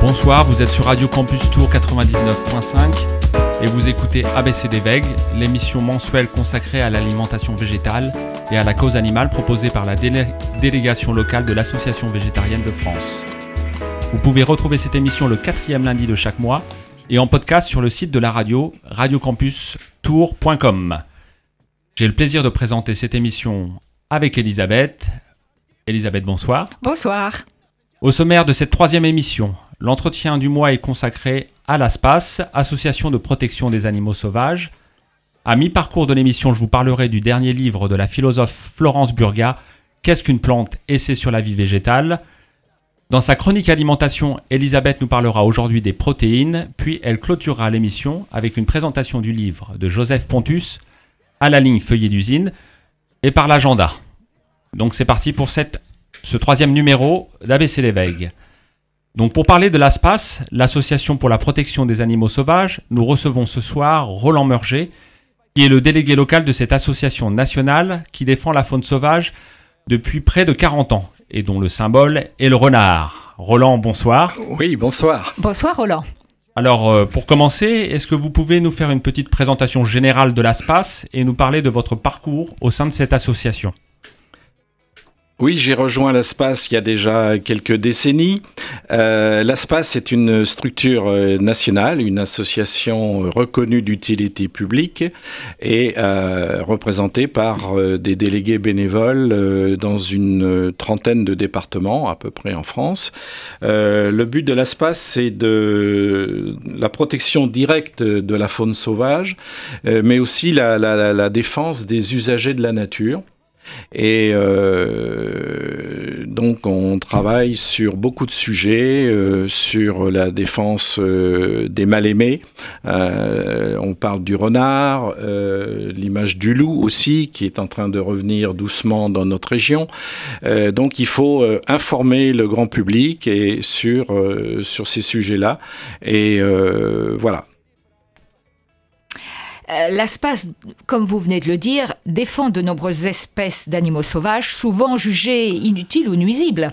Bonsoir, vous êtes sur Radio Campus Tour 99.5 et vous écoutez ABCD VEG, l'émission mensuelle consacrée à l'alimentation végétale et à la cause animale proposée par la délégation locale de l'Association végétarienne de France. Vous pouvez retrouver cette émission le quatrième lundi de chaque mois et en podcast sur le site de la radio radiocampustour.com. J'ai le plaisir de présenter cette émission avec Elisabeth. Elisabeth, bonsoir. Bonsoir. Au sommaire de cette troisième émission, L'entretien du mois est consacré à l'ASPAS, Association de protection des animaux sauvages. À mi-parcours de l'émission, je vous parlerai du dernier livre de la philosophe Florence Burga, Qu'est-ce qu'une plante Essai sur la vie végétale? Dans sa chronique alimentation, Elisabeth nous parlera aujourd'hui des protéines, puis elle clôturera l'émission avec une présentation du livre de Joseph Pontus, à la ligne feuillet d'usine, et par l'agenda. Donc c'est parti pour cette, ce troisième numéro d'ABC l'éveil. Donc pour parler de l'ASPAS, l'Association pour la protection des animaux sauvages, nous recevons ce soir Roland Merger, qui est le délégué local de cette association nationale qui défend la faune sauvage depuis près de 40 ans et dont le symbole est le renard. Roland, bonsoir. Oui, bonsoir. Bonsoir Roland. Alors euh, pour commencer, est-ce que vous pouvez nous faire une petite présentation générale de l'ASPAS et nous parler de votre parcours au sein de cette association? Oui, j'ai rejoint l'ASPAS il y a déjà quelques décennies. Euh, L'ASPAS est une structure euh, nationale, une association reconnue d'utilité publique et euh, représentée par euh, des délégués bénévoles dans une trentaine de départements à peu près en France. le but de l'ASPAS, c'est de la protection directe de la faune sauvage, mais aussi la défense des usagers de la nature. Et euh, donc on travaille sur beaucoup de sujets, euh, sur la défense euh, des mal-aimés. On parle du renard, l'image du loup aussi, qui est en train de revenir doucement dans notre région. Donc il faut informer le grand public et sur, sur ces sujets-là. Et voilà. Euh, L'ASPAS, comme vous venez de le dire, défend de nombreuses espèces d'animaux sauvages, souvent jugées inutiles ou nuisibles.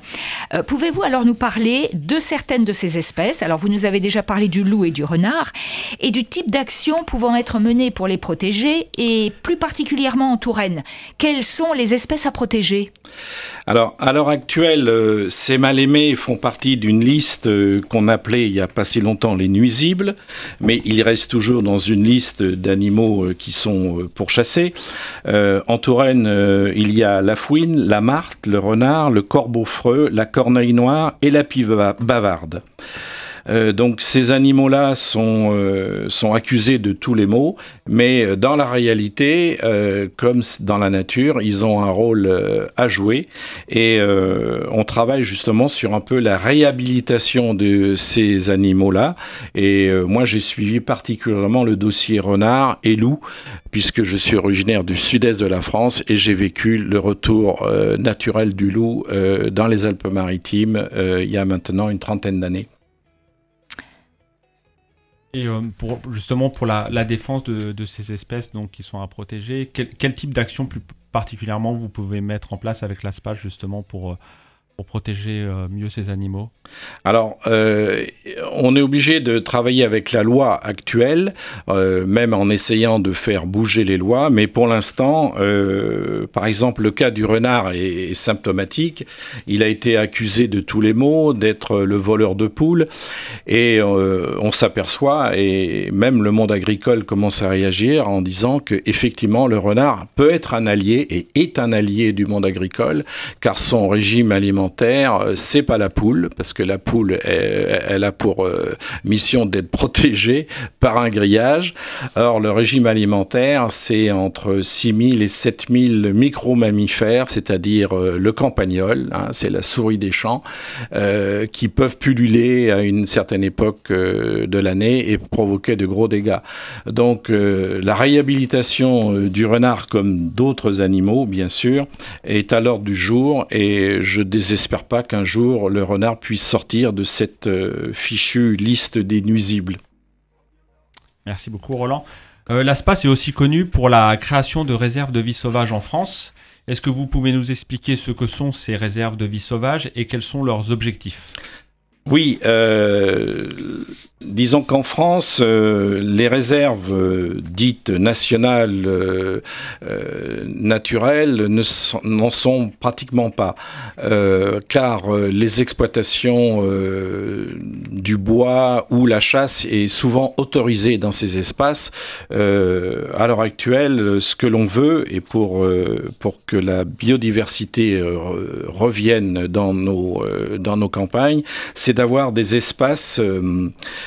Euh, Pouvez-vous alors nous parler de certaines de ces espèces? Alors, vous nous avez déjà parlé du loup et du renard, et du type d'actions pouvant être menées pour les protéger, et plus particulièrement en Touraine. Quelles sont les espèces à protéger? Alors, à l'heure actuelle, euh, ces mal-aimés font partie d'une liste euh, qu'on appelait il n'y a pas si longtemps les nuisibles, mais ils restent toujours dans une liste d'animaux euh, qui sont pourchassés. En Touraine, il y a la fouine, la martre, le renard, le corbeau freux, la corneille noire et la pive bavarde. Euh, donc ces animaux-là sont, euh, sont accusés de tous les maux, mais euh, dans la réalité, euh, comme dans la nature, ils ont un rôle euh, à jouer et on travaille justement sur un peu la réhabilitation de ces animaux-là. Et moi, j'ai suivi particulièrement le dossier renard et loup, puisque je suis originaire du sud-est de la France et j'ai vécu le retour naturel du loup dans les Alpes-Maritimes il y a maintenant une trentaine d'années. Et euh, pour, justement pour la, défense de, ces espèces donc, qui sont à protéger, quel, type d'action plus particulièrement vous pouvez mettre en place avec l'ASPAS justement pour, euh, pour protéger euh, mieux ces animaux Alors, euh, on est obligé de travailler avec la loi actuelle, euh, même en essayant de faire bouger les lois, mais pour l'instant, par exemple, le cas du renard est, symptomatique. Il a été accusé de tous les maux, d'être le voleur de poules, et on s'aperçoit, et même le monde agricole commence à réagir en disant que effectivement le renard peut être un allié et est un allié du monde agricole, car son régime alimentaire alimentaire, c'est pas la poule, parce que la poule, elle, a pour mission d'être protégés par un grillage. Or, le régime alimentaire, c'est entre 6000 et 7000 micro-mammifères, c'est-à-dire le campagnol, hein, c'est la souris des champs, qui peuvent pulluler à une certaine époque de l'année et provoquer de gros dégâts. Donc, la réhabilitation du renard, comme d'autres animaux, bien sûr, est à l'ordre du jour et je désespère pas qu'un jour le renard puisse sortir de cette euh, fichue liste des nuisibles. Merci beaucoup Roland. Euh, L'ASPAS est aussi connu pour la création de réserves de vie sauvage en France. Est-ce que vous pouvez nous expliquer ce que sont ces réserves de vie sauvage et quels sont leurs objectifs? Oui, euh, Disons qu'en France, euh, les réserves euh, dites nationales euh, naturelles n'en sont, pratiquement pas, car les exploitations du bois ou la chasse est souvent autorisée dans ces espaces. à l'heure actuelle, ce que l'on veut, et pour, pour que la biodiversité revienne dans nos, dans nos campagnes, c'est d'avoir des espaces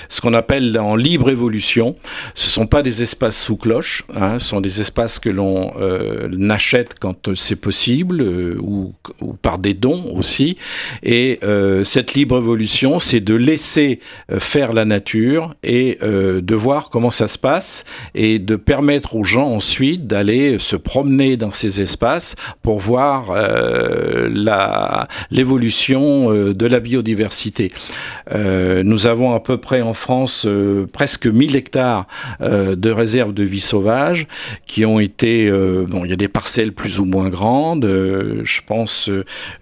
ce qu'on appelle en libre évolution. Ce ne sont pas des espaces sous cloche, hein, ce sont des espaces que l'on euh, achète quand c'est possible euh, ou, par des dons aussi. Et euh, cette libre évolution, c'est de laisser faire la nature et de voir comment ça se passe et de permettre aux gens ensuite d'aller se promener dans ces espaces pour voir l'évolution de la biodiversité. nous avons à peu près en France euh, presque 1000 hectares euh, de réserves de vie sauvage qui ont été, euh, bon, il y a des parcelles plus ou moins grandes. je pense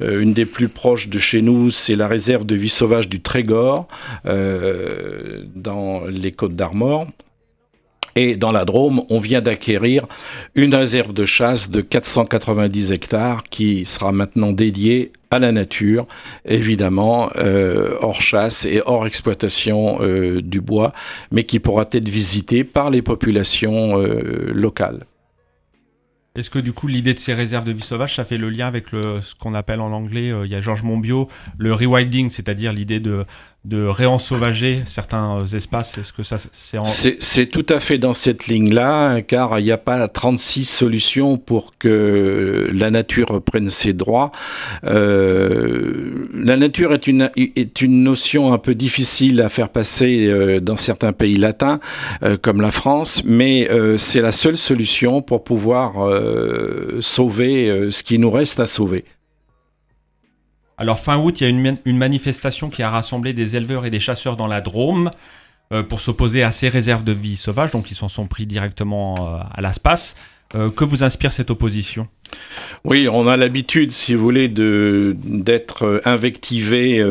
une des plus proches de chez nous, c'est la réserve de vie sauvage du Trégor dans les Côtes d'Armor. Et dans la Drôme, on vient d'acquérir une réserve de chasse de 490 hectares qui sera maintenant dédiée à la nature, évidemment, euh, hors chasse et hors exploitation euh, du bois, mais qui pourra être visitée par les populations euh, locales. Est-ce que du coup l'idée de ces réserves de vie sauvage, ça fait le lien avec ce qu'on appelle en anglais, il y a Georges Monbiot, le rewilding, c'est-à-dire l'idée de de réensauvager certains espaces Est-ce que ça c'est en... C'est tout à fait dans cette ligne-là, car il n'y a pas 36 solutions pour que la nature prenne ses droits. Euh, la nature est une, est une notion un peu difficile à faire passer euh, dans certains pays latins, euh, comme la France, mais c'est la seule solution pour pouvoir sauver ce qui nous reste à sauver. Alors fin août, il y a une, manifestation qui a rassemblé des éleveurs et des chasseurs dans la Drôme euh, pour s'opposer à ces réserves de vie sauvage, donc ils s'en sont pris directement euh, à l'espace. Euh, que vous inspire cette opposition? Oui, on a l'habitude, si vous voulez, d'être invectivé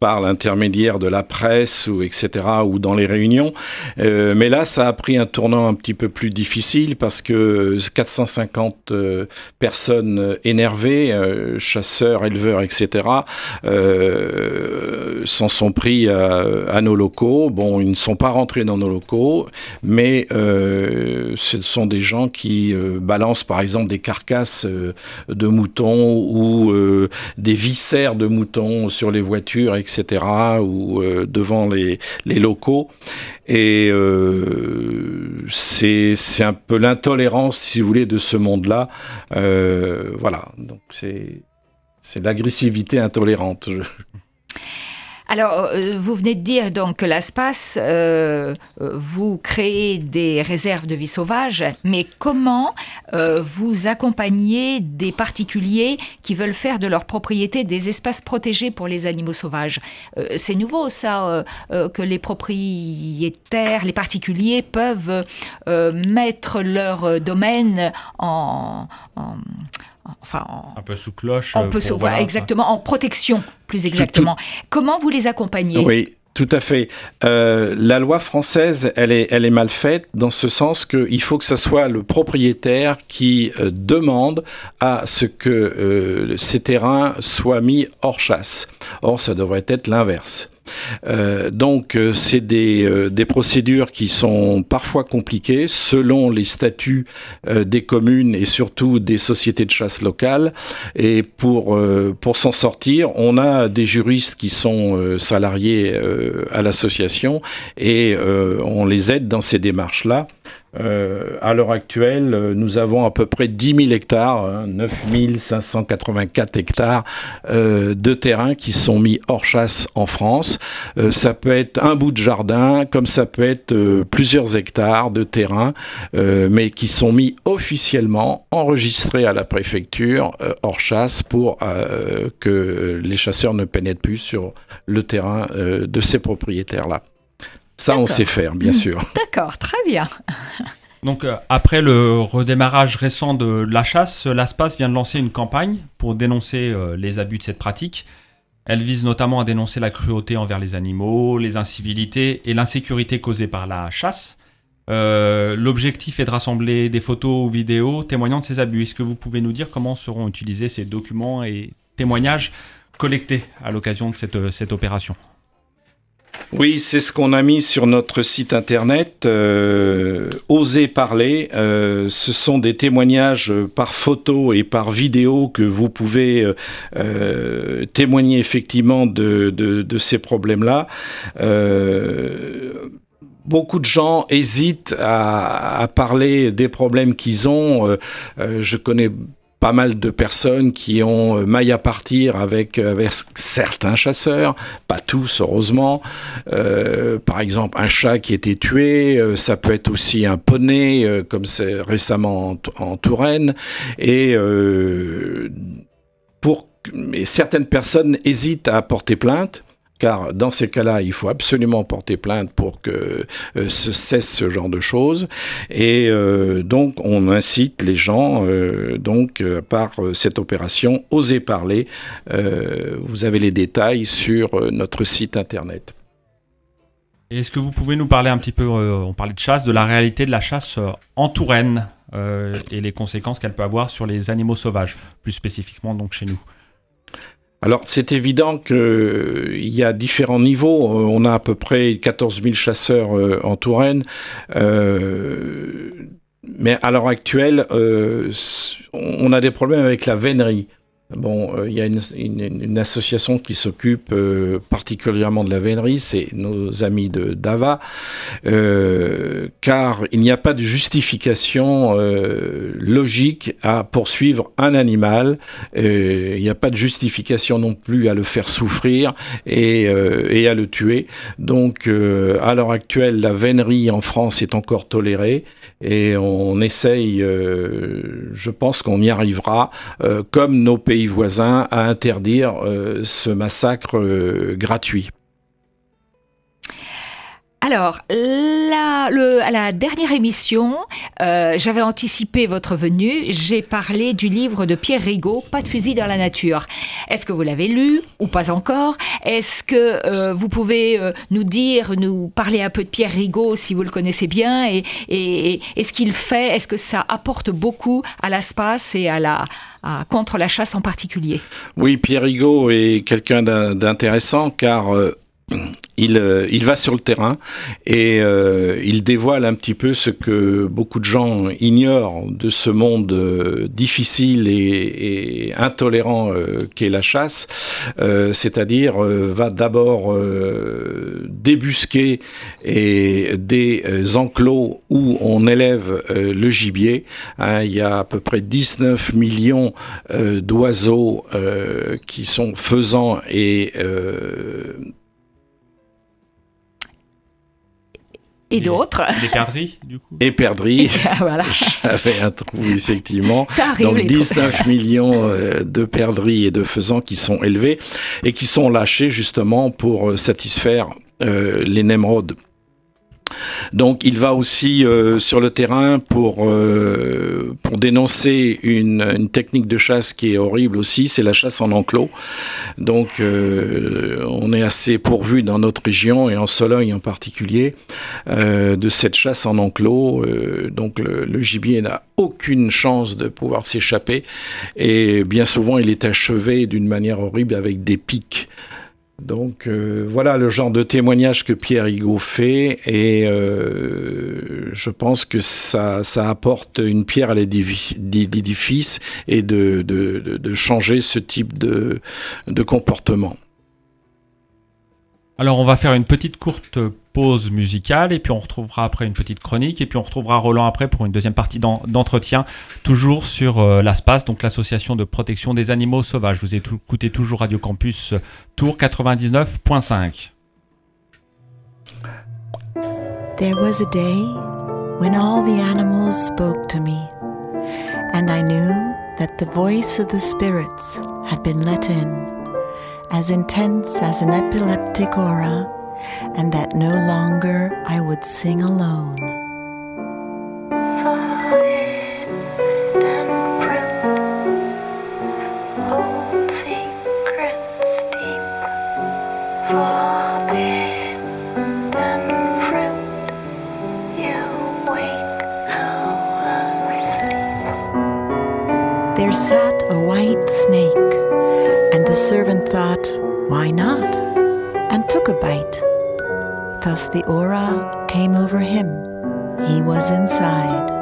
par l'intermédiaire de la presse ou etc. ou dans les réunions. Euh, mais là, ça a pris un tournant un petit peu plus difficile parce que 450 euh, personnes énervées, chasseurs, éleveurs, etc. s'en sont pris à, nos locaux. Bon, ils ne sont pas rentrés dans nos locaux, mais ce sont des gens qui balancent, par exemple des carcasses euh, de moutons ou euh, des viscères de moutons sur les voitures, etc., ou euh, devant les, les, locaux. Et c'est un peu l'intolérance, si vous voulez, de ce monde-là. voilà, donc c'est l'agressivité intolérante. Alors, euh, vous venez de dire donc que l'ASPAS, euh, euh, vous créez des réserves de vie sauvage, mais comment vous accompagnez des particuliers qui veulent faire de leur propriété des espaces protégés pour les animaux sauvages? C'est nouveau ça, que les propriétaires, les particuliers peuvent mettre leur domaine en enfin, un peu sous cloche. On peut exactement, en protection, plus exactement. Comment vous les accompagnez? Oui, tout à fait. Euh, la loi française, elle est, elle est mal faite dans ce sens qu'il faut que ce soit le propriétaire qui euh, demande à ce que euh, ces terrains soient mis hors chasse. Or, ça devrait être l'inverse. Donc c'est des, des procédures qui sont parfois compliquées selon les statuts des communes et surtout des sociétés de chasse locales. Et pour, pour s'en sortir, on a des juristes qui sont salariés à l'association et on les aide dans ces démarches-là. Euh, à l'heure actuelle, euh, nous avons à peu près 10 000 hectares, hein, 9 584 hectares euh, de terrain qui sont mis hors chasse en France. Ça peut être un bout de jardin, comme ça peut être plusieurs hectares de terrain, mais qui sont mis officiellement, enregistrés à la préfecture hors chasse pour que les chasseurs ne pénètrent plus sur le terrain de ces propriétaires-là. Ça, on sait faire, bien sûr. D'accord, très bien. Donc, euh, après le redémarrage récent de la chasse, l'ASPAS vient de lancer une campagne pour dénoncer euh, les abus de cette pratique. Elle vise notamment à dénoncer la cruauté envers les animaux, les incivilités et l'insécurité causée par la chasse. Euh, l'objectif est de rassembler des photos ou vidéos témoignant de ces abus. Est-ce que vous pouvez nous dire comment seront utilisés ces documents et témoignages collectés à l'occasion de cette opération? Oui, c'est ce qu'on a mis sur notre site internet. Euh, Oser parler, euh, ce sont des témoignages par photo et par vidéo que vous pouvez euh, témoigner effectivement de, ces problèmes-là beaucoup de gens hésitent à, parler des problèmes qu'ils ont. je connais pas mal de personnes qui ont euh, maille à partir avec, euh, avec certains chasseurs, pas tous heureusement. Euh, par exemple, un chat qui été tué, ça peut être aussi un poney, comme c'est récemment en, Touraine. Et pour mais certaines personnes hésitent à porter plainte car dans ces cas-là, il faut absolument porter plainte pour que euh, se cesse ce genre de choses. Et euh, donc, on incite les gens, euh, donc, par cette opération, oser parler. vous avez les détails sur notre site internet. Est-ce que vous pouvez nous parler un petit peu, on parlait de chasse, de la réalité de la chasse en Touraine et les conséquences qu'elle peut avoir sur les animaux sauvages, plus spécifiquement donc chez nous? Alors c'est évident qu'il euh, y a différents niveaux. Euh, on a à peu près 14 000 chasseurs euh, en Touraine. mais à l'heure actuelle, on a des problèmes avec la vénerie. Bon, euh, il y a une, association qui s'occupe euh, particulièrement de la vénerie, c'est nos amis de Dava, euh, car il n'y a pas de justification logique à poursuivre un animal, il n'y a pas de justification non plus à le faire souffrir et, et à le tuer. Donc, à l'heure actuelle, la vénerie en France est encore tolérée et on essaye, je pense qu'on y arrivera, comme nos pays voisins à interdire euh, ce massacre euh, gratuit. Alors, le, à la dernière émission, euh, j'avais anticipé votre venue. J'ai parlé du livre de Pierre Rigaud, Pas de fusil dans la nature. Est-ce que vous l'avez lu ou pas encore? Est-ce que euh, vous pouvez euh, nous dire, nous parler un peu de Pierre Rigaud si vous le connaissez bien et, et, et ce qu'il fait? Est-ce que ça apporte beaucoup à l'espace et à la, contre la chasse en particulier? Oui, Pierre Rigaud est quelqu'un d'intéressant car euh, il, va sur le terrain et euh, il dévoile un petit peu ce que beaucoup de gens ignorent de ce monde euh, difficile et, intolérant qu'est la chasse, c'est-à-dire va d'abord débusquer des enclos où on élève le gibier. Hein, il y a à peu près 19 millions d'oiseaux qui sont faisants et et d'autres. Les perdrix, du coup. Et perdrix. voilà. J'avais un trou, effectivement. Ça arrive, Donc 19 millions euh, de perdrix et de faisans qui sont élevés et qui sont lâchés justement pour euh, satisfaire euh, les némrodes donc il va aussi euh, sur le terrain pour, euh, pour dénoncer une, technique de chasse qui est horrible aussi, c'est la chasse en enclos. Donc euh, on est assez pourvu dans notre région et en Sologne en particulier de cette chasse en enclos. donc le, le gibier n'a aucune chance de pouvoir s'échapper et bien souvent il est achevé d'une manière horrible avec des pics. Donc euh, voilà le genre de témoignage que Pierre Higo fait et euh, je pense que ça, apporte une pierre à l'édifice et de, changer ce type de, de comportement. Alors on va faire une petite courte pause musicale et puis on retrouvera après une petite chronique et puis on retrouvera Roland après pour une deuxième partie d'entretien, toujours sur euh, l'ASPAS, donc l'association de protection des animaux sauvages. Vous écoutez toujours Radio Campus Tour 99.5. There was a day when all the animals spoke to me, and I knew that the voice of the spirits had been let in. as intense as an epileptic aura, and that no longer I would sing alone. There sat a white snake and the servant thought, why not? And took a bite. Thus the aura came over him. He was inside.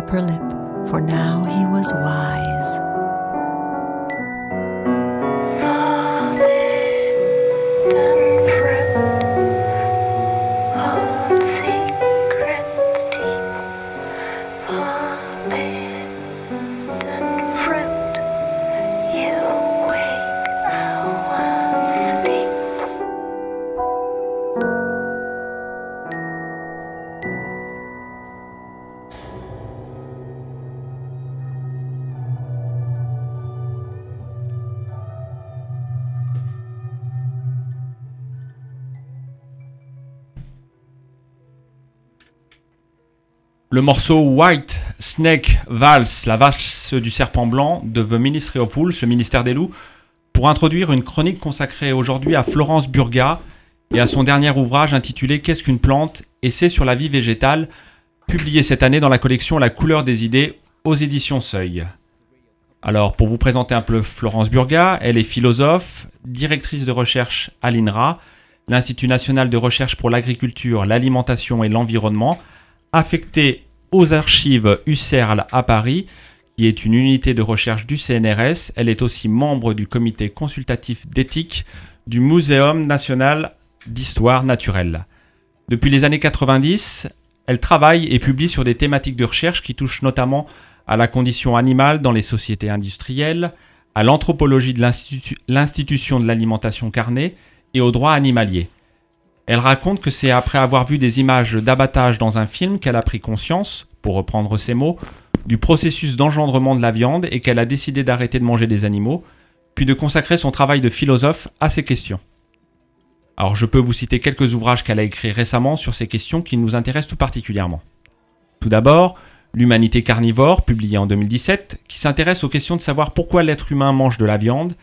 Upper lip, Le morceau White Snake Valse, la valse du serpent blanc de The Ministry of Wolves, le ministère des loups, pour introduire une chronique consacrée aujourd'hui à Florence Burga et à son dernier ouvrage intitulé Qu'est-ce qu'une plante? Essai sur la vie végétale, publié cette année dans la collection La couleur des idées aux éditions Seuil. Alors, pour vous présenter un peu Florence Burga, elle est philosophe, directrice de recherche à l'INRA, l'Institut national de recherche pour l'agriculture, l'alimentation et l'environnement, affectée aux archives UCERL à Paris, qui est une unité de recherche du CNRS. Elle est aussi membre du comité consultatif d'éthique du Muséum national d'histoire naturelle. Depuis les années 90, elle travaille et publie sur des thématiques de recherche qui touchent notamment à la condition animale dans les sociétés industrielles, à l'anthropologie de l'institution de l'alimentation carnée et au droit animalier. Elle raconte que c'est après avoir vu des images d'abattage dans un film qu'elle a pris conscience, pour reprendre ses mots, du processus d'engendrement de la viande et qu'elle a décidé d'arrêter de manger des animaux, puis de consacrer son travail de philosophe à ces questions. Alors je peux vous citer quelques ouvrages qu'elle a écrits récemment sur ces questions qui nous intéressent tout particulièrement. Tout d'abord, L'humanité carnivore, publié en 2017, qui s'intéresse aux questions de savoir pourquoi l'être humain mange de la viande,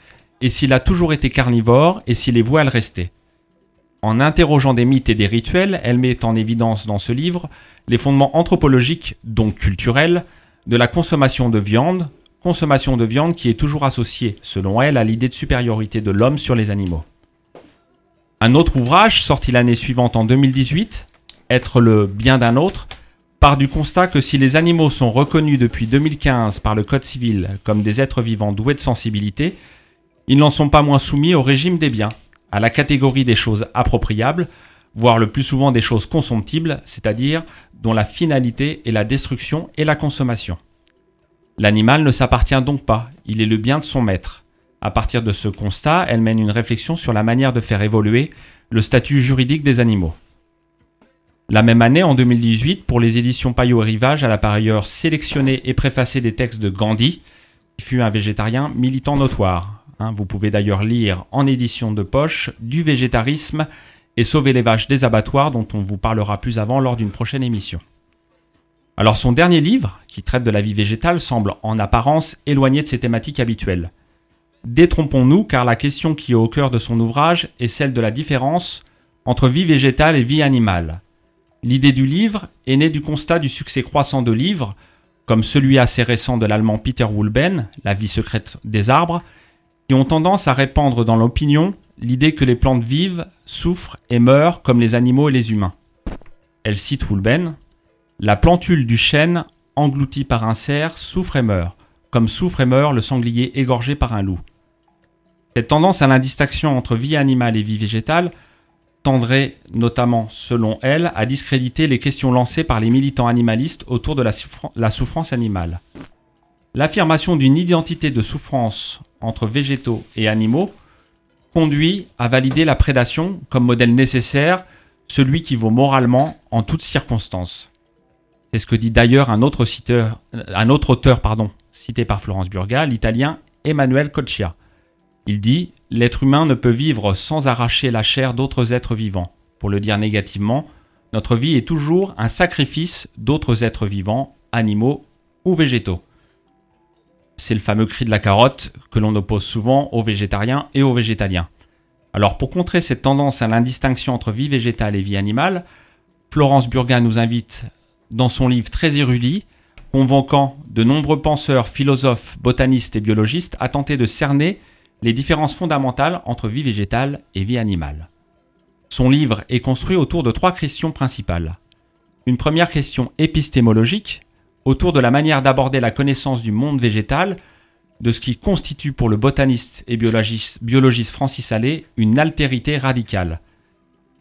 et s'il a toujours été carnivore, et s'il est voué à le rester. En interrogeant des mythes et des rituels, elle met en évidence dans ce livre les fondements anthropologiques, donc culturels, de la consommation de viande, consommation de viande qui est toujours associée, selon elle, à l'idée de supériorité de l'homme sur les animaux. Un autre ouvrage, sorti l'année suivante en 2018, Être le bien d'un autre, part du constat que si les animaux sont reconnus depuis 2015 par le Code civil comme des êtres vivants doués de sensibilité, ils n'en sont pas moins soumis au régime des biens, à la catégorie des choses appropriables, voire le plus souvent des choses consomptibles, c'est-à-dire dont la finalité est la destruction et la consommation. L'animal ne s'appartient donc pas, il est le bien de son maître. À partir de ce constat, elle mène une réflexion sur la manière de faire évoluer le statut juridique des animaux. La même année, en 2018, pour les éditions Payot et Rivage, elle a par ailleurs sélectionné et préfacé des textes de Gandhi, qui fut un végétarien militant notoire. Hein, vous pouvez d'ailleurs lire en édition de poche Du végétarisme et Sauver les vaches des abattoirs, dont on vous parlera plus avant lors d'une prochaine émission. Alors son dernier livre, qui traite de la vie végétale, semble en apparence éloigné de ses thématiques habituelles. Détrompons-nous, car la question qui est au cœur de son ouvrage est celle de la différence entre vie végétale et vie animale. L'idée du livre est née du constat du succès croissant de livres, comme celui assez récent de l'allemand Peter Woolben, La vie secrète des arbres, qui ont tendance à répandre dans l'opinion l'idée que les plantes vivent, souffrent et meurent comme les animaux et les humains. Elle cite Woolben La plantule du chêne, engloutie par un cerf, souffre et meurt, comme souffre et meurt le sanglier égorgé par un loup. Cette tendance à l'indistinction entre vie animale et vie végétale tendrait notamment, selon elle, à discréditer les questions lancées par les militants animalistes autour de la, souffrance animale. L'affirmation d'une identité de souffrance entre végétaux et animaux conduit à valider la prédation comme modèle nécessaire, celui qui vaut moralement en toutes circonstances. C'est ce que dit d'ailleurs un autre, auteur cité par Florence Burga, l'italien Emmanuel Coccia. Il dit L'être humain ne peut vivre sans arracher la chair d'autres êtres vivants. Pour le dire négativement, notre vie est toujours un sacrifice d'autres êtres vivants, animaux ou végétaux. C'est le fameux cri de la carotte que l'on oppose souvent aux végétariens et aux végétaliens. Alors pour contrer cette tendance à l'indistinction entre vie végétale et vie animale, Florence Burga nous invite dans son livre très érudit, convoquant de nombreux penseurs, philosophes, botanistes et biologistes à tenter de cerner les différences fondamentales entre vie végétale et vie animale. Son livre est construit autour de trois questions principales. Une première question épistémologique, autour de la manière d'aborder la connaissance du monde végétal, de ce qui constitue pour le botaniste et biologiste, Francis Allais une altérité radicale.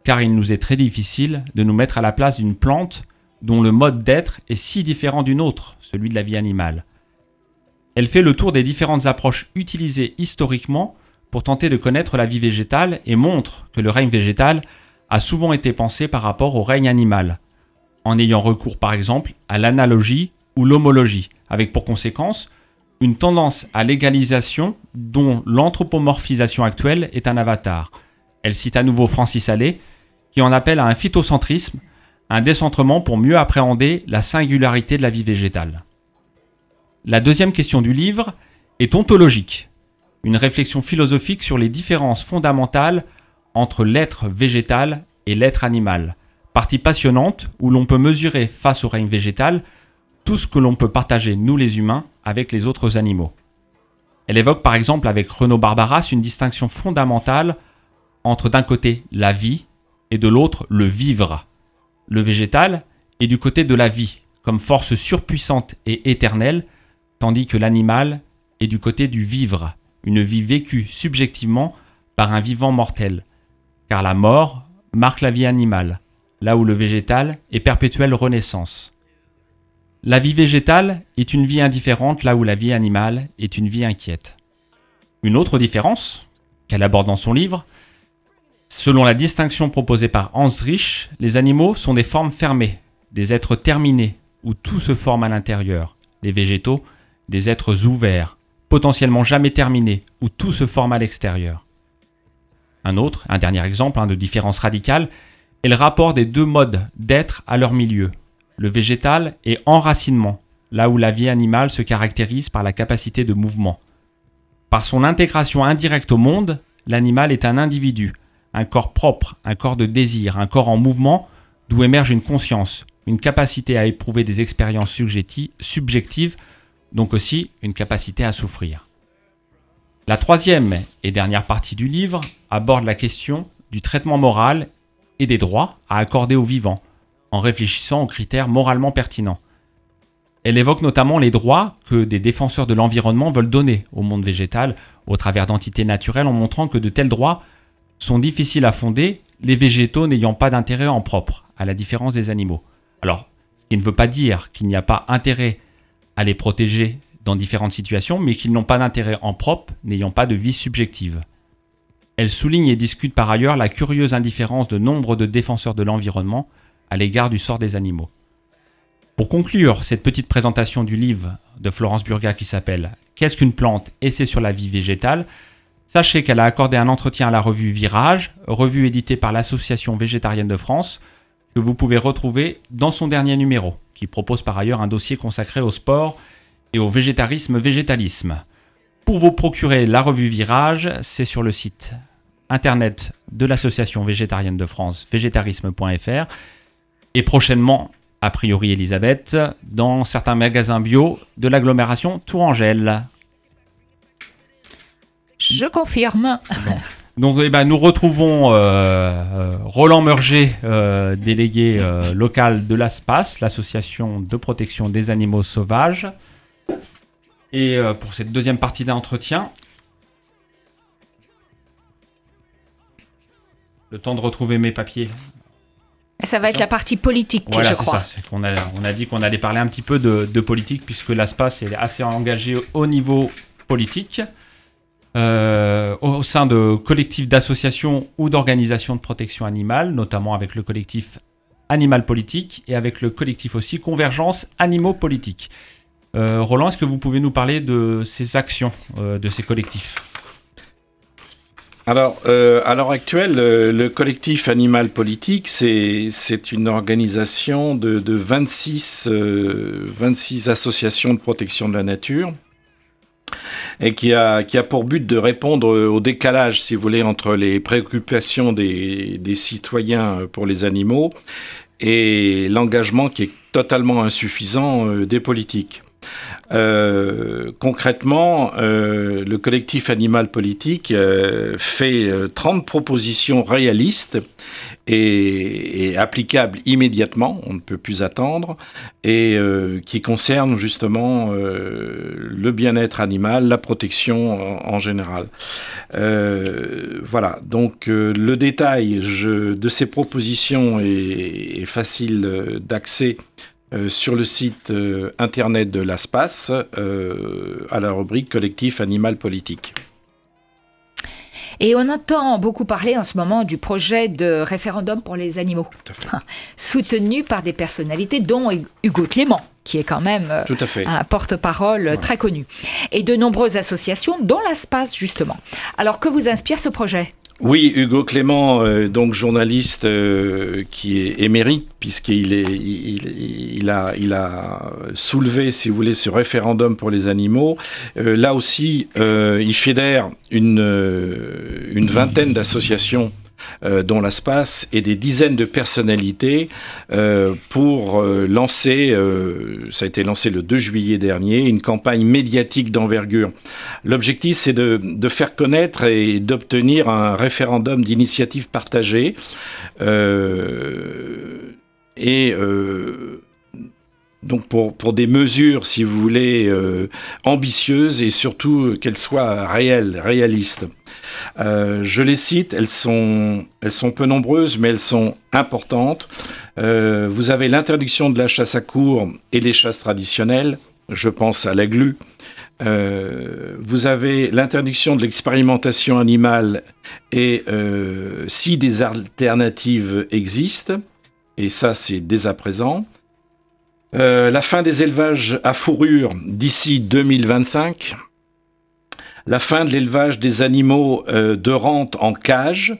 Car il nous est très difficile de nous mettre à la place d'une plante dont le mode d'être est si différent d'une autre, celui de la vie animale. Elle fait le tour des différentes approches utilisées historiquement pour tenter de connaître la vie végétale et montre que le règne végétal a souvent été pensé par rapport au règne animal, en ayant recours par exemple à l'analogie ou l'homologie, avec pour conséquence une tendance à l'égalisation dont l'anthropomorphisation actuelle est un avatar. Elle cite à nouveau Francis Allais, qui en appelle à un phytocentrisme, un décentrement pour mieux appréhender la singularité de la vie végétale. La deuxième question du livre est ontologique, une réflexion philosophique sur les différences fondamentales entre l'être végétal et l'être animal, partie passionnante où l'on peut mesurer face au règne végétal tout ce que l'on peut partager, nous les humains, avec les autres animaux. Elle évoque par exemple avec Renaud Barbaras une distinction fondamentale entre d'un côté la vie et de l'autre le vivre. Le végétal est du côté de la vie, comme force surpuissante et éternelle, tandis que l'animal est du côté du vivre, une vie vécue subjectivement par un vivant mortel, car la mort marque la vie animale, là où le végétal est perpétuelle renaissance. La vie végétale est une vie indifférente là où la vie animale est une vie inquiète. Une autre différence, qu'elle aborde dans son livre, selon la distinction proposée par Hans Rich, les animaux sont des formes fermées, des êtres terminés, où tout se forme à l'intérieur. Les végétaux des êtres ouverts, potentiellement jamais terminés, où tout se forme à l'extérieur. Un autre, un dernier exemple de différence radicale, est le rapport des deux modes d'être à leur milieu. Le végétal est enracinement, là où la vie animale se caractérise par la capacité de mouvement. Par son intégration indirecte au monde, l'animal est un individu, un corps propre, un corps de désir, un corps en mouvement, d'où émerge une conscience, une capacité à éprouver des expériences subjectives donc aussi une capacité à souffrir. La troisième et dernière partie du livre aborde la question du traitement moral et des droits à accorder aux vivants, en réfléchissant aux critères moralement pertinents. Elle évoque notamment les droits que des défenseurs de l'environnement veulent donner au monde végétal au travers d'entités naturelles en montrant que de tels droits sont difficiles à fonder, les végétaux n'ayant pas d'intérêt en propre, à la différence des animaux. Alors, ce qui ne veut pas dire qu'il n'y a pas intérêt à les protéger dans différentes situations, mais qu'ils n'ont pas d'intérêt en propre, n'ayant pas de vie subjective. Elle souligne et discute par ailleurs la curieuse indifférence de nombre de défenseurs de l'environnement à l'égard du sort des animaux. Pour conclure cette petite présentation du livre de Florence Burga qui s'appelle Qu'est-ce qu'une plante Essai sur la vie végétale? Sachez qu'elle a accordé un entretien à la revue Virage, revue éditée par l'Association végétarienne de France, que vous pouvez retrouver dans son dernier numéro, qui propose par ailleurs un dossier consacré au sport et au végétarisme-végétalisme. Pour vous procurer la revue Virage, c'est sur le site internet de l'Association végétarienne de France, végétarisme.fr, et prochainement, a priori Elisabeth, dans certains magasins bio de l'agglomération Tourangelle. Je confirme. Donc eh ben, nous retrouvons euh, euh, Roland Merger, euh, délégué local de l'ASPAS, l'association de protection des animaux sauvages. Et pour cette deuxième partie d'entretien, le temps de retrouver mes papiers. Ça va être la partie politique, voilà, je crois. c'est ça. On a, on a dit qu'on allait parler un petit peu de, de politique, puisque l'ASPAS est assez engagé au niveau politique. Euh, au sein de collectifs d'associations ou d'organisations de protection animale, notamment avec le collectif Animal Politique et avec le collectif aussi Convergence Animaux Politiques. Euh, Roland, est-ce que vous pouvez nous parler de ces actions euh, de ces collectifs? Alors, à l'heure actuelle, le collectif Animal Politique, c'est une organisation de, de 26, 26 associations de protection de la nature et qui a, pour but de répondre au décalage, si vous voulez, entre les préoccupations des, citoyens pour les animaux et l'engagement qui est totalement insuffisant euh, des politiques. Euh, concrètement, euh, le collectif Animal Politique euh, fait 30 propositions réalistes et, applicables immédiatement, on ne peut plus attendre, et qui concernent justement le bien-être animal, la protection en, général. voilà, donc le détail de ces propositions est facile d'accès euh, sur le site euh, internet de l'ASPAS euh, à la rubrique collectif animal politique. Et on entend beaucoup parler en ce moment du projet de référendum pour les animaux, soutenu par des personnalités dont Hugo Clément, qui est quand même un porte-parole très connu, et de nombreuses associations, dont l'ASPAS justement. Alors que vous inspire ce projet? Oui, Hugo Clément, euh, donc journaliste euh, qui est émérite, puisqu'il est, il, a, il a soulevé, si vous voulez, ce référendum pour les animaux. Euh, là aussi, il fédère une, une vingtaine d'associations euh, dont l'espace et des dizaines de personnalités euh, pour euh, lancer, ça a été lancé le 2 juillet dernier, une campagne médiatique d'envergure. L'objectif, c'est de, de, faire connaître et d'obtenir un référendum d'initiative partagée. et donc pour, pour, des mesures, si vous voulez, ambitieuses et surtout qu'elles soient réelles, réalistes. Euh, je les cite, elles sont, elles sont peu nombreuses, mais elles sont importantes. Euh, vous avez l'interdiction de la chasse à cours et les chasses traditionnelles. Je pense à la glu. Euh, vous avez l'interdiction de l'expérimentation animale et si des alternatives existent, et ça c'est dès à présent. la fin des élevages à fourrure d'ici 2025 la fin de l'élevage des animaux euh, de rente en cage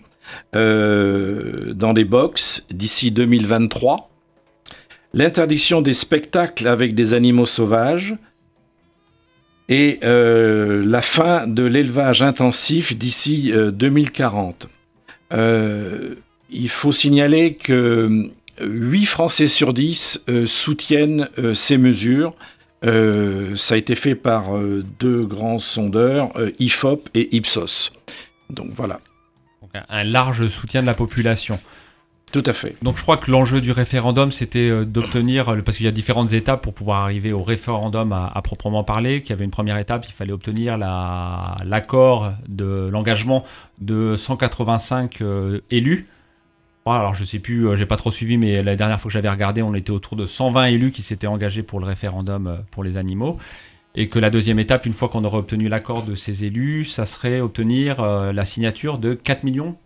euh, dans les box d'ici 2023, l'interdiction des spectacles avec des animaux sauvages. Et euh, la fin de l'élevage intensif d'ici 2040. il faut signaler que 8 Français sur 10 soutiennent ces mesures euh, ça a été fait par euh, deux grands sondeurs, euh, IFOP et Ipsos. Donc voilà. un large soutien de la population. Tout à fait. Donc je crois que l'enjeu du référendum, c'était d'obtenir, parce qu'il y a différentes étapes pour pouvoir arriver au référendum à, proprement parler, qu'il y avait une première étape, il fallait obtenir l'accord de l'engagement de 185 élus alors je sais plus, euh, j'ai pas trop suivi, mais la dernière fois que j'avais regardé, on était autour de 120 élus qui s'étaient engagés pour le référendum euh, pour les animaux. Et que la deuxième étape, une fois qu'on aurait obtenu l'accord de ces élus, ça serait obtenir euh, la signature de 4 millions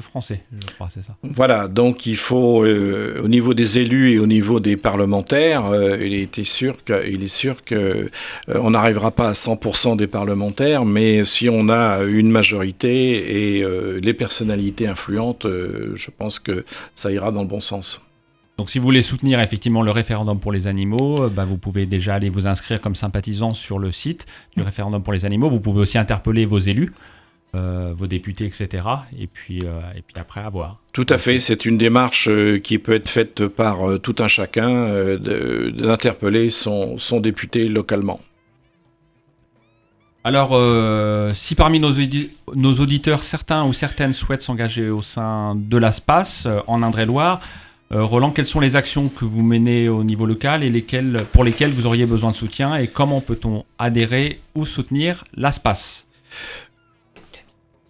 français, je crois, c'est ça. Voilà, donc il faut, euh, au niveau des élus et au niveau des parlementaires, euh, il, était sûr que, il est sûr qu'on euh, n'arrivera pas à 100% des parlementaires, mais si on a une majorité et les personnalités influentes, je pense que ça ira dans le bon sens. Donc si vous voulez soutenir effectivement le référendum pour les animaux, bah, vous pouvez déjà aller vous inscrire comme sympathisant sur le site du référendum pour les animaux. Vous pouvez aussi interpeller vos élus. Euh, vos députés, etc. Et puis, euh, et puis après, à voir. Tout à fait, c'est une démarche euh, qui peut être faite par tout un chacun d'interpeller son, son, député localement. Alors, si parmi nos, nos, auditeurs, certains ou certaines souhaitent s'engager au sein de l'ASPAS en Indre-et-Loire, Roland, quelles sont les actions que vous menez au niveau local et lesquelles, pour lesquelles vous auriez besoin de soutien et comment peut-on adhérer ou soutenir l'ASPAS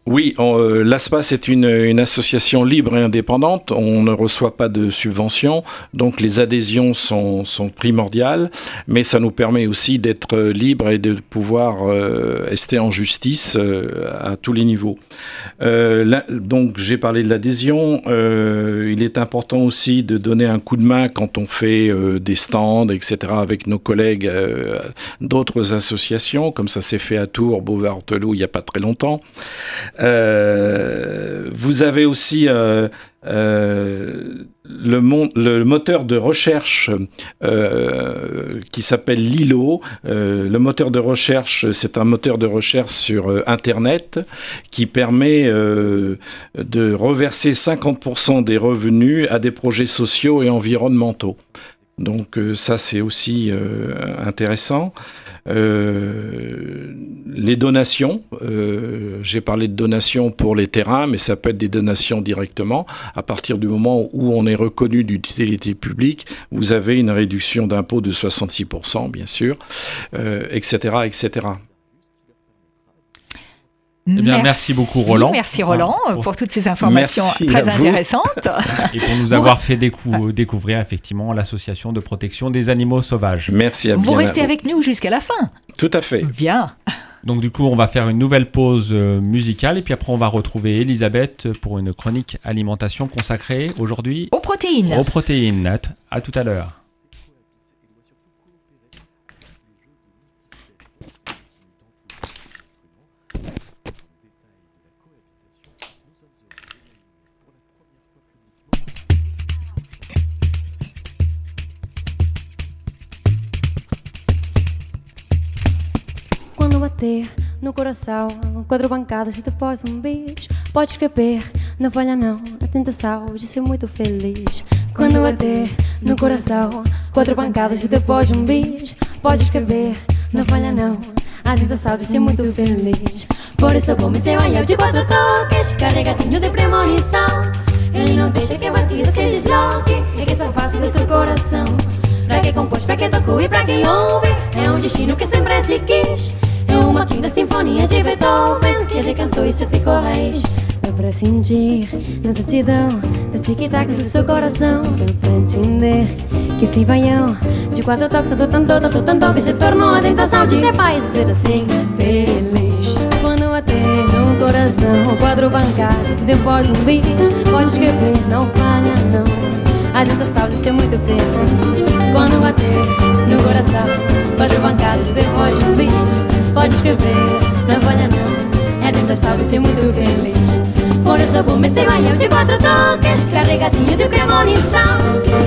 oui, euh, l'ASPAS est une, association libre et indépendante. On ne reçoit pas de subventions, donc les adhésions sont, primordiales, mais ça nous permet aussi d'être libre et de pouvoir euh, rester en justice euh, à tous les niveaux. Euh, donc j'ai parlé de l'adhésion. Euh, il est important aussi de donner un coup de main quand on fait des stands, etc., avec nos collègues d'autres associations, comme ça s'est fait à Tours, Beauvais-Hortelot, il n'y a pas très longtemps. Euh, vous avez aussi euh, euh, le, le, moteur de recherche qui s'appelle Lilo. le moteur de recherche, c'est un moteur de recherche sur Internet qui permet de reverser 50% des revenus à des projets sociaux et environnementaux. Donc ça, c'est aussi intéressant. Euh, les donations, euh, j'ai parlé de donations pour les terrains, mais ça peut être des donations directement. À partir du moment où on est reconnu d'utilité publique, vous avez une réduction d'impôt de 66%, bien sûr, etc., euh, etc. Eh bien, merci, beaucoup Roland. Merci Roland pour toutes ces informations très intéressantes. Et pour nous avoir fait découvrir effectivement l'association de protection des animaux sauvages. Merci à vous. Vous restez avec nous jusqu'à la fin. Tout à fait. Bien. Donc du coup, on va faire une nouvelle pause euh, musicale et puis après on va retrouver Elisabeth pour une chronique alimentation consacrée aujourd'hui aux protéines. Aux protéines. à tout à l'heure. Bater no coração. Quatro bancadas e depois um beijo Pode escrever, não falha não. A tentação de ser muito feliz. Quando bater no coração. Quatro bancadas e depois um beijo Pode escrever, não falha não. A tentação de ser muito feliz. Por isso vou me ser eu de quatro toques Carregadinho de premonição. Ele não deixa que a batida se desloque É que essa face do seu coração. Pra que compôs, pra que tocou e pra quem ouve É um destino que sempre se quis uma quinta sinfonia de Beethoven que ele cantou e se ficou raiz. Dá para sentir na exatidão do tic-tac do seu coração. Dá para entender que esse vaião de quatro toques tanto, tanto, tanto, tanto que se tornou a tentação de ser pai e ser assim feliz. Quando bater no coração, quatro bancadas e depois um bis, pode escrever, não falha não. A tentação de ser muito feliz. Quando bater no coração, quatro bancadas e depois um bis. Pode escrever, não falha não. É a tentação de ser muito feliz. Por isso vou me ser banhão de quatro toques Carregadinho de premonição.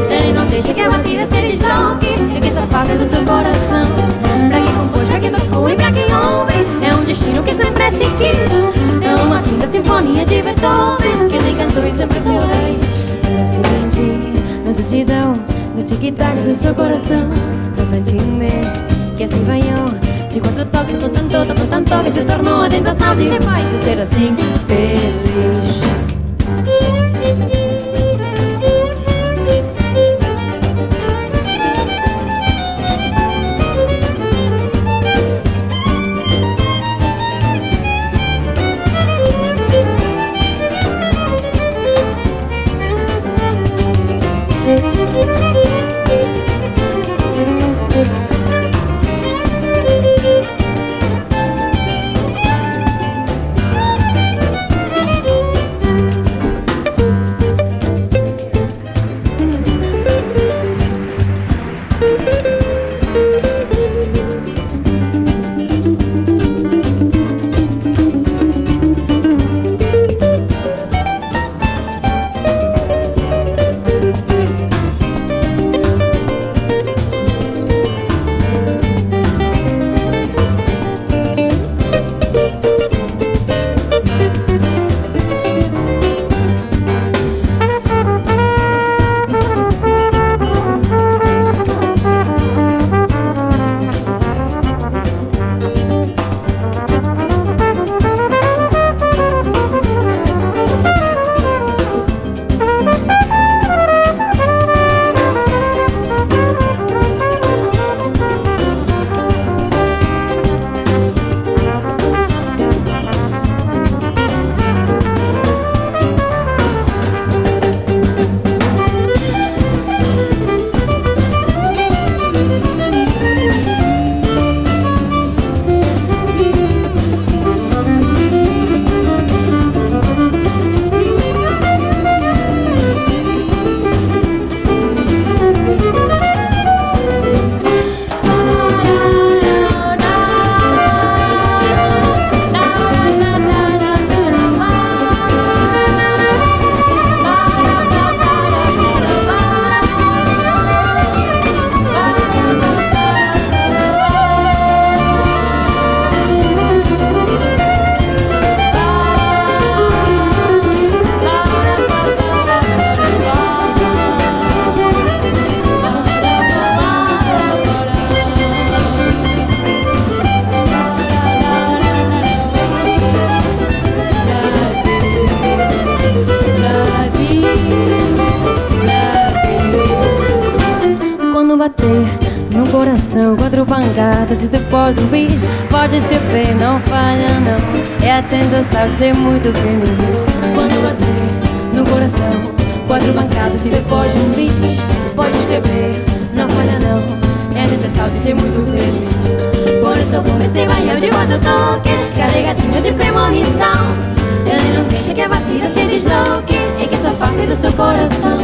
Ele não deixa que a batida se desloque E que essa fase do seu coração. Pra quem compôs, pra quem tocou e pra quem ouve É um destino que sempre se quis. É uma quinta sinfonia de Beethoven Que ele cantou e sempre foi Ela se sentir na exatidão No tic-tac do seu coração. Pra entender tanto, tanto, tanto Que se tornou a tentação de ser pai E ser assim. Feliz e depois um bis. Pode escrever, não falha não. É a tentação de ser muito feliz. Quando bater no coração, quatro pancadas e depois um bis. Pode escrever, não falha não. É a tentação de ser muito feliz. Por isso comecei eu de outro toques, carregadinho de premonição. Ele não deixa que a batida se desloque E que só faz do seu coração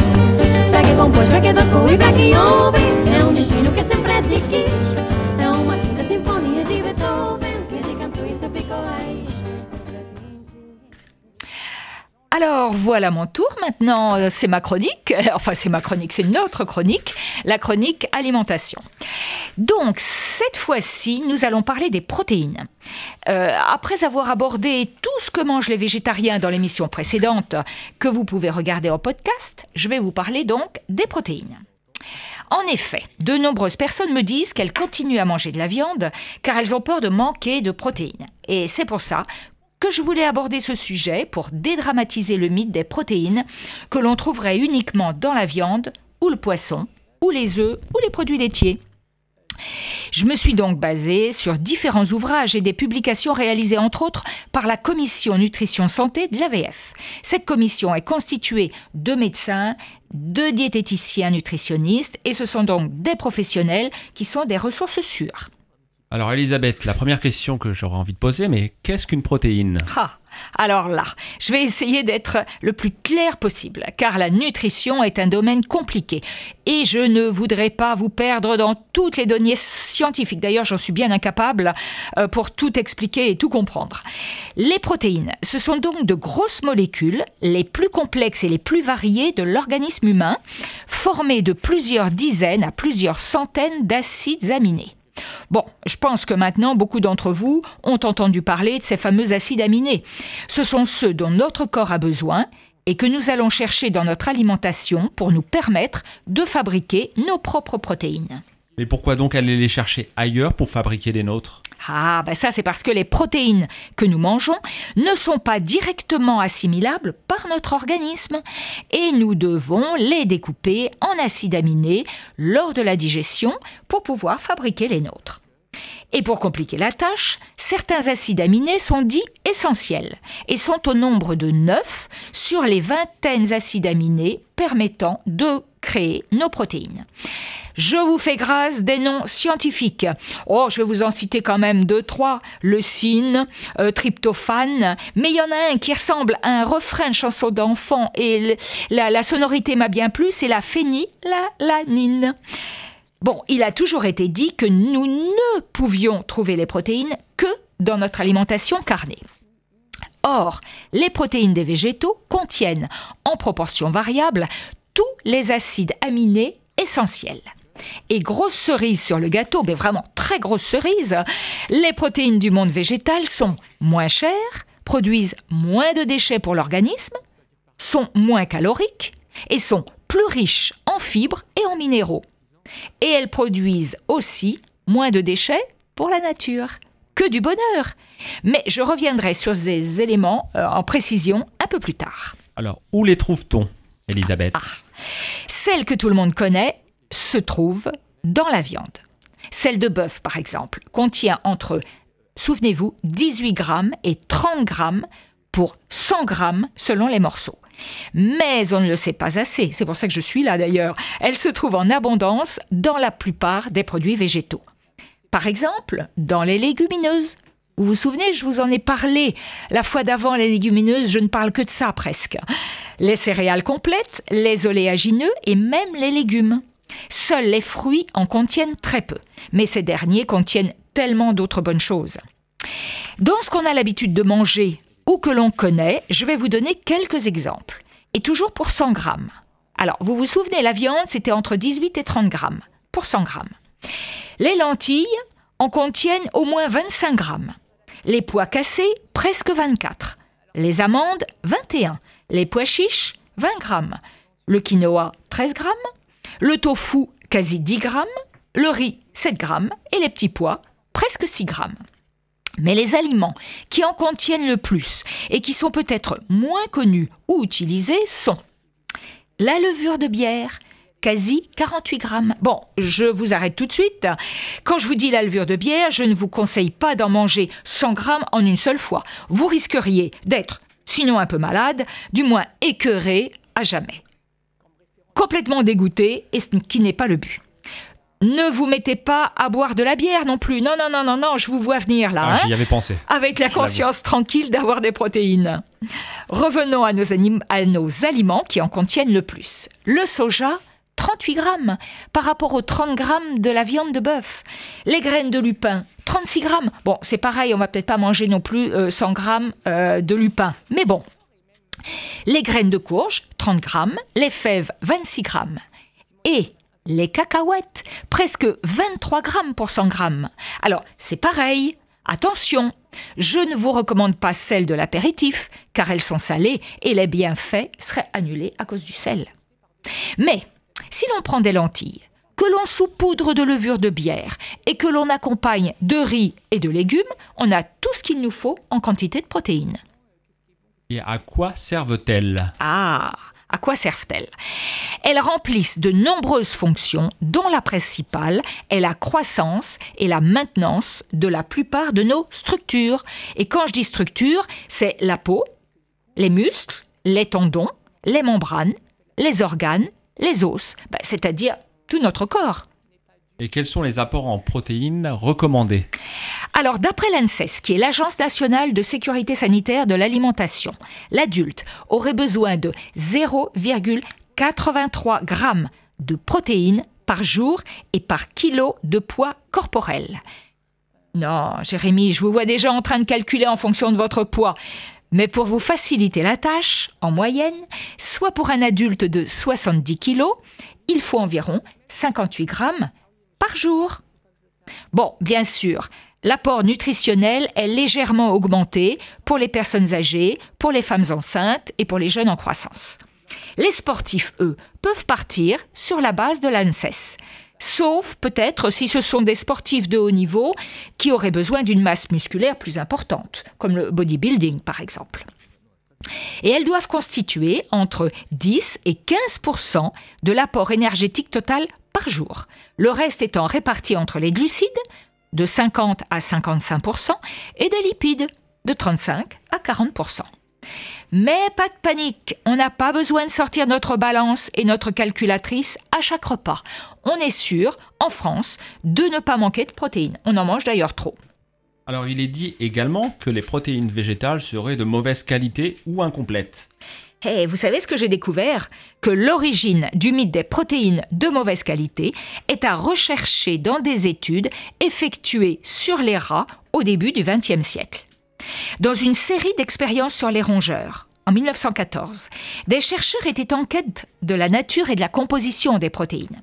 Pra que compôs, pra que tocou e pra quem ouve É um destino que se Alors voilà mon tour. Maintenant, euh, c'est ma chronique. Enfin, c'est ma chronique, c'est notre chronique, la chronique alimentation. Donc, cette fois-ci, nous allons parler des protéines. Euh, après avoir abordé tout ce que mangent les végétariens dans l'émission précédente, que vous pouvez regarder en podcast, je vais vous parler donc des protéines. En effet, de nombreuses personnes me disent qu'elles continuent à manger de la viande car elles ont peur de manquer de protéines. Et c'est pour ça que je voulais aborder ce sujet pour dédramatiser le mythe des protéines que l'on trouverait uniquement dans la viande ou le poisson ou les œufs ou les produits laitiers. Je me suis donc basée sur différents ouvrages et des publications réalisées entre autres par la Commission Nutrition Santé de l'AVF. Cette commission est constituée de médecins, de diététiciens nutritionnistes et ce sont donc des professionnels qui sont des ressources sûres. Alors Elisabeth, la première question que j'aurais envie de poser, mais qu'est-ce qu'une protéine? Ah, alors là, je vais essayer d'être le plus clair possible, car la nutrition est un domaine compliqué, et je ne voudrais pas vous perdre dans toutes les données scientifiques. D'ailleurs, j'en suis bien incapable euh, pour tout expliquer et tout comprendre. Les protéines, ce sont donc de grosses molécules, les plus complexes et les plus variées de l'organisme humain, formées de plusieurs dizaines à plusieurs centaines d'acides aminés. Bon, je pense que maintenant beaucoup d'entre vous ont entendu parler de ces fameux acides aminés. Ce sont ceux dont notre corps a besoin et que nous allons chercher dans notre alimentation pour nous permettre de fabriquer nos propres protéines. Mais pourquoi donc aller les chercher ailleurs pour fabriquer les nôtres? Ah, ben ça c'est parce que les protéines que nous mangeons ne sont pas directement assimilables par notre organisme et nous devons les découper en acides aminés lors de la digestion pour pouvoir fabriquer les nôtres. Et pour compliquer la tâche, certains acides aminés sont dits essentiels et sont au nombre de 9 sur les vingtaines d'acides aminés permettant de créer nos protéines. Je vous fais grâce des noms scientifiques. Oh, je vais vous en citer quand même deux, trois. Leucine, euh, tryptophane. Mais il y en a un qui ressemble à un refrain de chanson d'enfant et la, sonorité m'a bien plu, c'est la phénylalanine. Bon, il a toujours été dit que nous ne pouvions trouver les protéines que dans notre alimentation carnée. Or, les protéines des végétaux contiennent, en proportion variable, tous les acides aminés essentiels. Et grosse cerise sur le gâteau, mais vraiment très grosse cerise, les protéines du monde végétal sont moins chères, produisent moins de déchets pour l'organisme, sont moins caloriques et sont plus riches en fibres et en minéraux. Et elles produisent aussi moins de déchets pour la nature. Que du bonheur Mais je reviendrai sur ces éléments euh, en précision un peu plus tard. Alors, où les trouve-t-on, Elisabeth ah. Celle que tout le monde connaît se trouve dans la viande. Celle de bœuf, par exemple, contient entre, souvenez-vous, 18 grammes et 30 grammes pour 100 grammes selon les morceaux. Mais on ne le sait pas assez, c'est pour ça que je suis là d'ailleurs. Elle se trouve en abondance dans la plupart des produits végétaux. Par exemple, dans les légumineuses. Vous vous souvenez, je vous en ai parlé la fois d'avant, les légumineuses, je ne parle que de ça presque. Les céréales complètes, les oléagineux et même les légumes. Seuls les fruits en contiennent très peu, mais ces derniers contiennent tellement d'autres bonnes choses. Dans ce qu'on a l'habitude de manger ou que l'on connaît, je vais vous donner quelques exemples. Et toujours pour 100 grammes. Alors, vous vous souvenez, la viande, c'était entre 18 et 30 grammes pour 100 grammes. Les lentilles en contiennent au moins 25 grammes. Les pois cassés, presque 24. Les amandes, 21. Les pois chiches, 20 grammes. Le quinoa, 13 grammes. Le tofu, quasi 10 grammes. Le riz, 7 grammes. Et les petits pois, presque 6 grammes. Mais les aliments qui en contiennent le plus et qui sont peut-être moins connus ou utilisés sont la levure de bière, quasi 48 grammes. Bon, je vous arrête tout de suite. Quand je vous dis la levure de bière, je ne vous conseille pas d'en manger 100 grammes en une seule fois. Vous risqueriez d'être, sinon un peu malade, du moins écœuré à jamais. Complètement dégoûté, et ce qui n'est pas le but. Ne vous mettez pas à boire de la bière non plus. Non, non, non, non, non, je vous vois venir là. Ah, hein, J'y avais pensé. avec la conscience tranquille d'avoir des protéines. Revenons à nos, à nos aliments qui en contiennent le plus. Le soja, 38 grammes par rapport aux 30 grammes de la viande de bœuf. Les graines de lupin, 36 grammes. Bon, c'est pareil, on va peut-être pas manger non plus euh, 100 grammes euh, de lupin. Mais bon. Les graines de courge, 30 grammes. Les fèves, 26 grammes. Et les cacahuètes, presque 23 grammes pour 100 grammes. Alors, c'est pareil. Attention, je ne vous recommande pas celles de l'apéritif, car elles sont salées et les bienfaits seraient annulés à cause du sel. Mais, si l'on prend des lentilles, que l'on saupoudre de levure de bière et que l'on accompagne de riz et de légumes, on a tout ce qu'il nous faut en quantité de protéines. Et à quoi servent-elles? Ah, à quoi servent-elles? Elles remplissent de nombreuses fonctions, dont la principale est la croissance et la maintenance de la plupart de nos structures. Et quand je dis structure, c'est la peau, les muscles, les tendons, les membranes, les organes, les os, ben, c'est-à-dire tout notre corps. Et quels sont les apports en protéines recommandés Alors, d'après l'ANSES, qui est l'Agence nationale de sécurité sanitaire de l'alimentation, l'adulte aurait besoin de 0,83 grammes de protéines par jour et par kilo de poids corporel. Non, Jérémy, je vous vois déjà en train de calculer en fonction de votre poids. Mais pour vous faciliter la tâche, en moyenne, soit pour un adulte de 70 kg, il faut environ 58 grammes par jour. Bon, bien sûr, l'apport nutritionnel est légèrement augmenté pour les personnes âgées, pour les femmes enceintes et pour les jeunes en croissance. Les sportifs, eux, peuvent partir sur la base de l'ANSES. Sauf peut-être si ce sont des sportifs de haut niveau qui auraient besoin d'une masse musculaire plus importante, comme le bodybuilding par exemple. Et elles doivent constituer entre 10 et 15% de l'apport énergétique total par jour, le reste étant réparti entre les glucides, de 50 à 55% et des lipides, de 35 à 40% mais pas de panique, on n'a pas besoin de sortir notre balance et notre calculatrice à chaque repas. On est sûr, en France, de ne pas manquer de protéines. On en mange d'ailleurs trop. Alors il est dit également que les protéines végétales seraient de mauvaise qualité ou incomplètes. Et vous savez ce que j'ai découvert? Que l'origine du mythe des protéines de mauvaise qualité est à rechercher dans des études effectuées sur les rats au début du XXe siècle. Dans une série d'expériences sur les rongeurs, en 1914, des chercheurs étaient en quête de la nature et de la composition des protéines.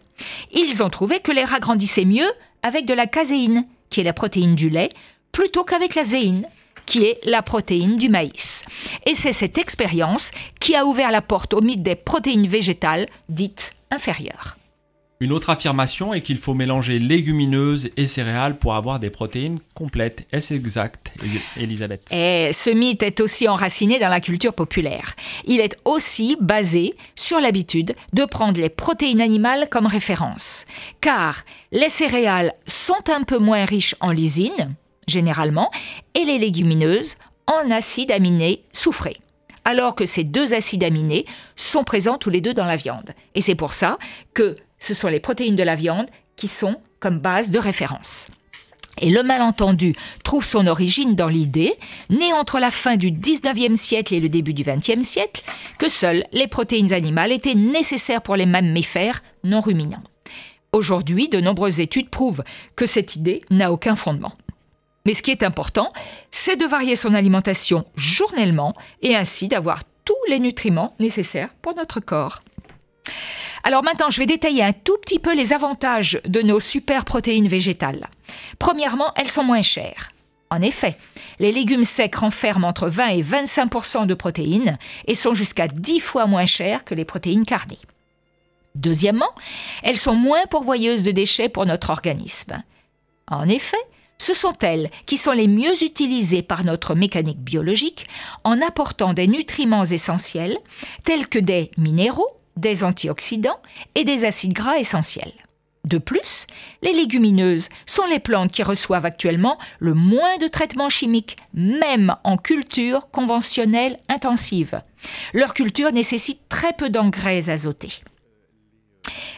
Ils ont trouvé que les rats grandissaient mieux avec de la caséine, qui est la protéine du lait, plutôt qu'avec la zéine, qui est la protéine du maïs. Et c'est cette expérience qui a ouvert la porte au mythe des protéines végétales dites inférieures. Une autre affirmation est qu'il faut mélanger légumineuses et céréales pour avoir des protéines complètes. Est-ce exact, Elisabeth Et ce mythe est aussi enraciné dans la culture populaire. Il est aussi basé sur l'habitude de prendre les protéines animales comme référence. Car les céréales sont un peu moins riches en lysine, généralement, et les légumineuses en acides aminés soufrés. Alors que ces deux acides aminés sont présents tous les deux dans la viande. Et c'est pour ça que ce sont les protéines de la viande qui sont comme base de référence. Et le malentendu trouve son origine dans l'idée, née entre la fin du 19e siècle et le début du 20e siècle, que seules les protéines animales étaient nécessaires pour les mammifères non ruminants. Aujourd'hui, de nombreuses études prouvent que cette idée n'a aucun fondement. Mais ce qui est important, c'est de varier son alimentation journellement et ainsi d'avoir tous les nutriments nécessaires pour notre corps. Alors maintenant, je vais détailler un tout petit peu les avantages de nos super protéines végétales. Premièrement, elles sont moins chères. En effet, les légumes secs renferment entre 20 et 25% de protéines et sont jusqu'à 10 fois moins chères que les protéines carnées. Deuxièmement, elles sont moins pourvoyeuses de déchets pour notre organisme. En effet, ce sont elles qui sont les mieux utilisées par notre mécanique biologique en apportant des nutriments essentiels tels que des minéraux, des antioxydants et des acides gras essentiels. De plus, les légumineuses sont les plantes qui reçoivent actuellement le moins de traitements chimiques, même en culture conventionnelle intensive. Leur culture nécessite très peu d'engrais azotés.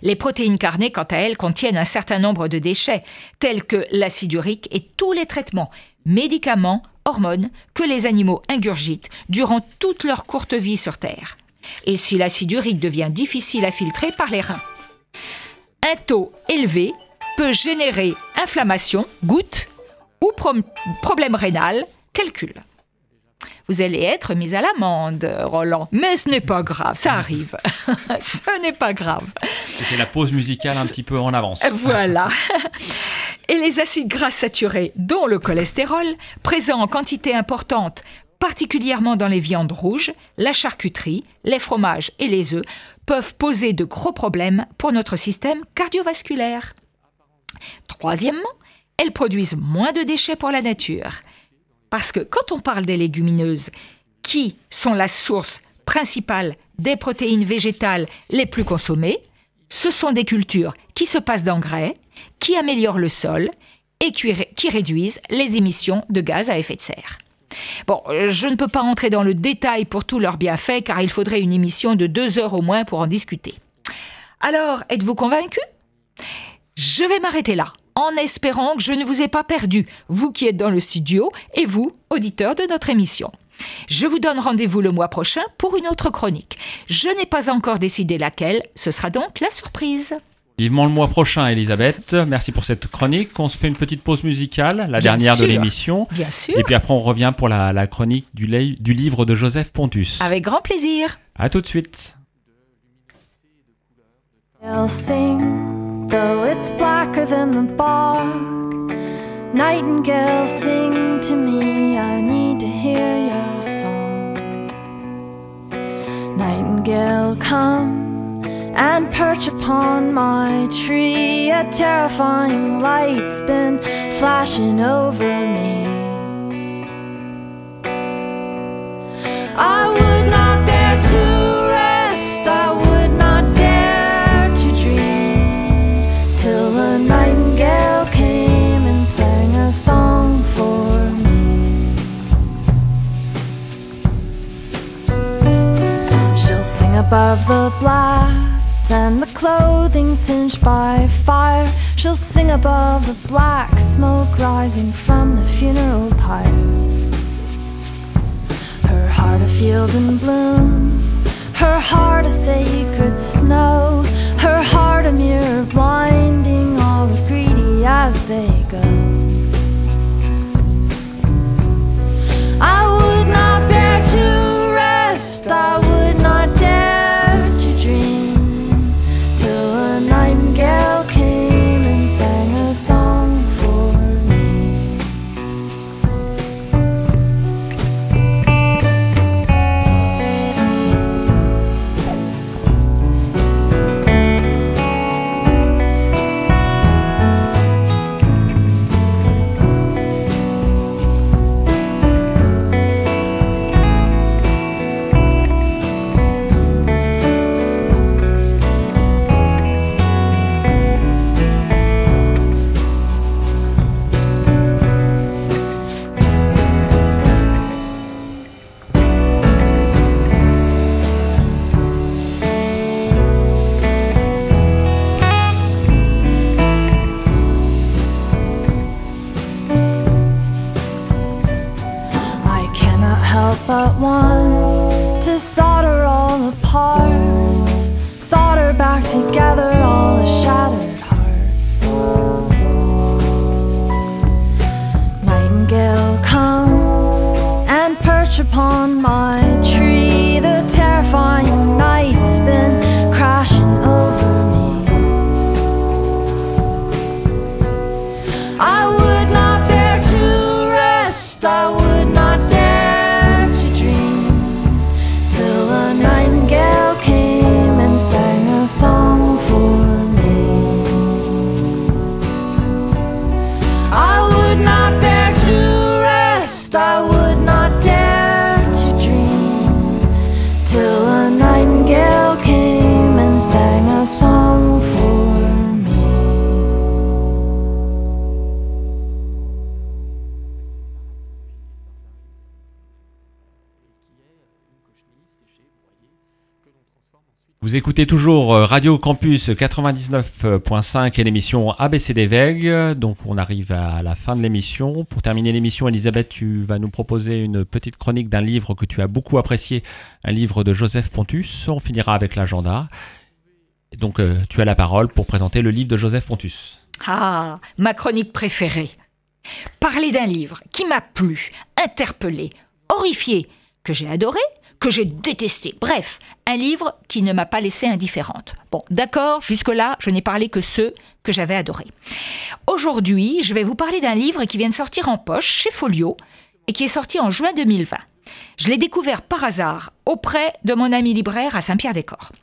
Les protéines carnées, quant à elles, contiennent un certain nombre de déchets, tels que l'acide urique et tous les traitements, médicaments, hormones que les animaux ingurgitent durant toute leur courte vie sur Terre. Et si l'acide urique devient difficile à filtrer par les reins? Un taux élevé peut générer inflammation, goutte ou problème rénal, calcul. Vous allez être mis à l'amende, Roland. Mais ce n'est pas grave, ça arrive. ce n'est pas grave. C'était la pause musicale un petit peu en avance. Voilà. Et les acides gras saturés, dont le cholestérol, présents en quantité importante particulièrement dans les viandes rouges, la charcuterie, les fromages et les œufs, peuvent poser de gros problèmes pour notre système cardiovasculaire. Troisièmement, elles produisent moins de déchets pour la nature. Parce que quand on parle des légumineuses, qui sont la source principale des protéines végétales les plus consommées, ce sont des cultures qui se passent d'engrais, qui améliorent le sol et qui réduisent les émissions de gaz à effet de serre. Bon, euh, je ne peux pas entrer dans le détail pour tous leurs bienfaits car il faudrait une émission de deux heures au moins pour en discuter. Alors, êtes-vous convaincu? Je vais m'arrêter là, en espérant que je ne vous ai pas perdu, vous qui êtes dans le studio et vous, auditeurs de notre émission. Je vous donne rendez-vous le mois prochain pour une autre chronique. Je n'ai pas encore décidé laquelle, ce sera donc la surprise. Vivement le mois prochain, Elisabeth. Merci pour cette chronique. On se fait une petite pause musicale, la dernière de l'émission. Bien sûr. Et puis après, on revient pour la, chronique du, du, livre de Joseph Pontus. Avec grand plaisir. À tout de suite. Though it's blacker than the bark Nightingale, sing to me, I need to hear your song. Nightingale, come. and perch upon my tree. A terrifying light's been flashing over me. I above the blast and the clothing singed by fire. She'll sing above the black smoke rising from the funeral pyre. Her heart a field in bloom, her heart a sacred snow, her heart a mirror blinding all the greedy as they go. I would not bear to rest. I would to solder all the parts, solder back together all the shattered hearts. Nightingale, come and perch upon my écoutez toujours euh, Radio Campus 99.5 et l'émission ABC des Vegues. Donc on arrive à la fin de l'émission. Pour terminer l'émission, Elisabeth, tu vas nous proposer une petite chronique d'un livre que tu as beaucoup apprécié, un livre de Joseph Pontus. On finira avec l'agenda. Donc euh, tu as la parole pour présenter le livre de Joseph Pontus. Ah, ma chronique préférée. Parler d'un livre qui m'a plu, interpellé, horrifié, que j'ai adoré, que j'ai détesté. Bref, un livre qui ne m'a pas laissé indifférente. Bon, d'accord, jusque-là, je n'ai parlé que ceux que j'avais adorés. Aujourd'hui, je vais vous parler d'un livre qui vient de sortir en poche chez Folio et qui est sorti en juin 2020. Je l'ai découvert par hasard auprès de mon ami libraire à Saint-Pierre-des-Corps.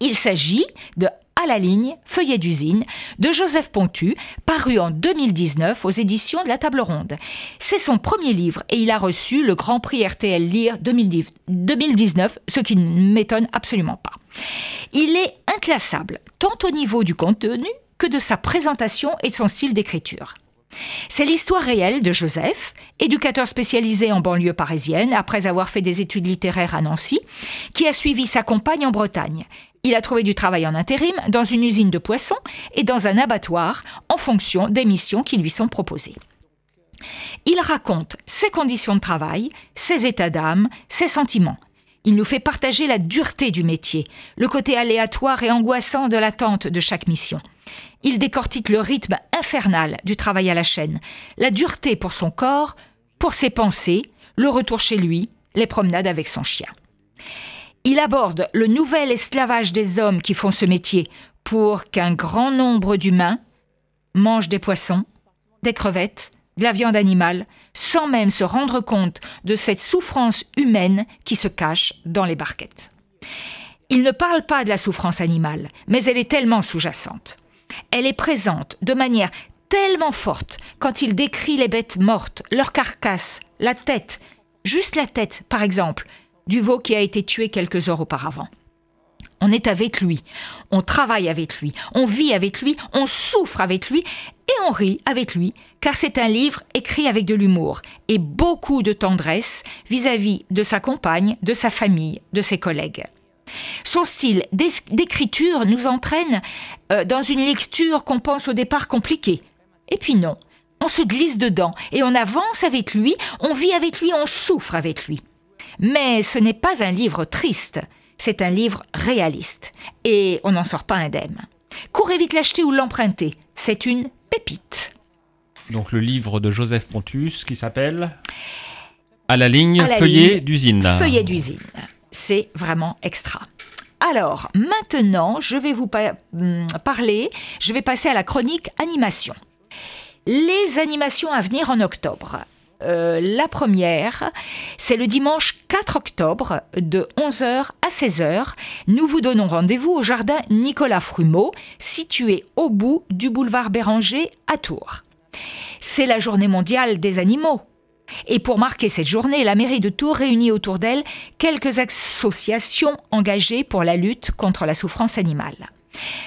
Il s'agit de À la ligne, feuillet d'usine, de Joseph Pontu, paru en 2019 aux éditions de la Table Ronde. C'est son premier livre et il a reçu le Grand Prix RTL Lire 2019, ce qui ne m'étonne absolument pas. Il est inclassable, tant au niveau du contenu que de sa présentation et de son style d'écriture. C'est l'histoire réelle de Joseph, éducateur spécialisé en banlieue parisienne après avoir fait des études littéraires à Nancy, qui a suivi sa compagne en Bretagne. Il a trouvé du travail en intérim dans une usine de poissons et dans un abattoir en fonction des missions qui lui sont proposées. Il raconte ses conditions de travail, ses états d'âme, ses sentiments. Il nous fait partager la dureté du métier, le côté aléatoire et angoissant de l'attente de chaque mission. Il décortique le rythme infernal du travail à la chaîne, la dureté pour son corps, pour ses pensées, le retour chez lui, les promenades avec son chien. Il aborde le nouvel esclavage des hommes qui font ce métier pour qu'un grand nombre d'humains mangent des poissons, des crevettes, de la viande animale, sans même se rendre compte de cette souffrance humaine qui se cache dans les barquettes. Il ne parle pas de la souffrance animale, mais elle est tellement sous-jacente. Elle est présente de manière tellement forte quand il décrit les bêtes mortes, leurs carcasses, la tête, juste la tête par exemple, du veau qui a été tué quelques heures auparavant. On est avec lui, on travaille avec lui, on vit avec lui, on souffre avec lui et on rit avec lui, car c'est un livre écrit avec de l'humour et beaucoup de tendresse vis-à-vis de sa compagne, de sa famille, de ses collègues. Son style d'écriture nous entraîne euh, dans une lecture qu'on pense au départ compliquée. Et puis non, on se glisse dedans et on avance avec lui, on vit avec lui, on souffre avec lui. Mais ce n'est pas un livre triste, c'est un livre réaliste. Et on n'en sort pas indemne. Courez vite l'acheter ou l'emprunter, c'est une pépite. Donc le livre de Joseph Pontus qui s'appelle À la ligne, feuillet d'usine. Feuillet d'usine. C'est vraiment extra. Alors, maintenant, je vais vous hum, parler, je vais passer à la chronique animation. Les animations à venir en octobre. Euh, la première, c'est le dimanche 4 octobre de 11h à 16h. Nous vous donnons rendez-vous au jardin Nicolas Frumeau, situé au bout du boulevard Béranger à Tours. C'est la journée mondiale des animaux. Et pour marquer cette journée, la mairie de Tours réunit autour d'elle quelques associations engagées pour la lutte contre la souffrance animale.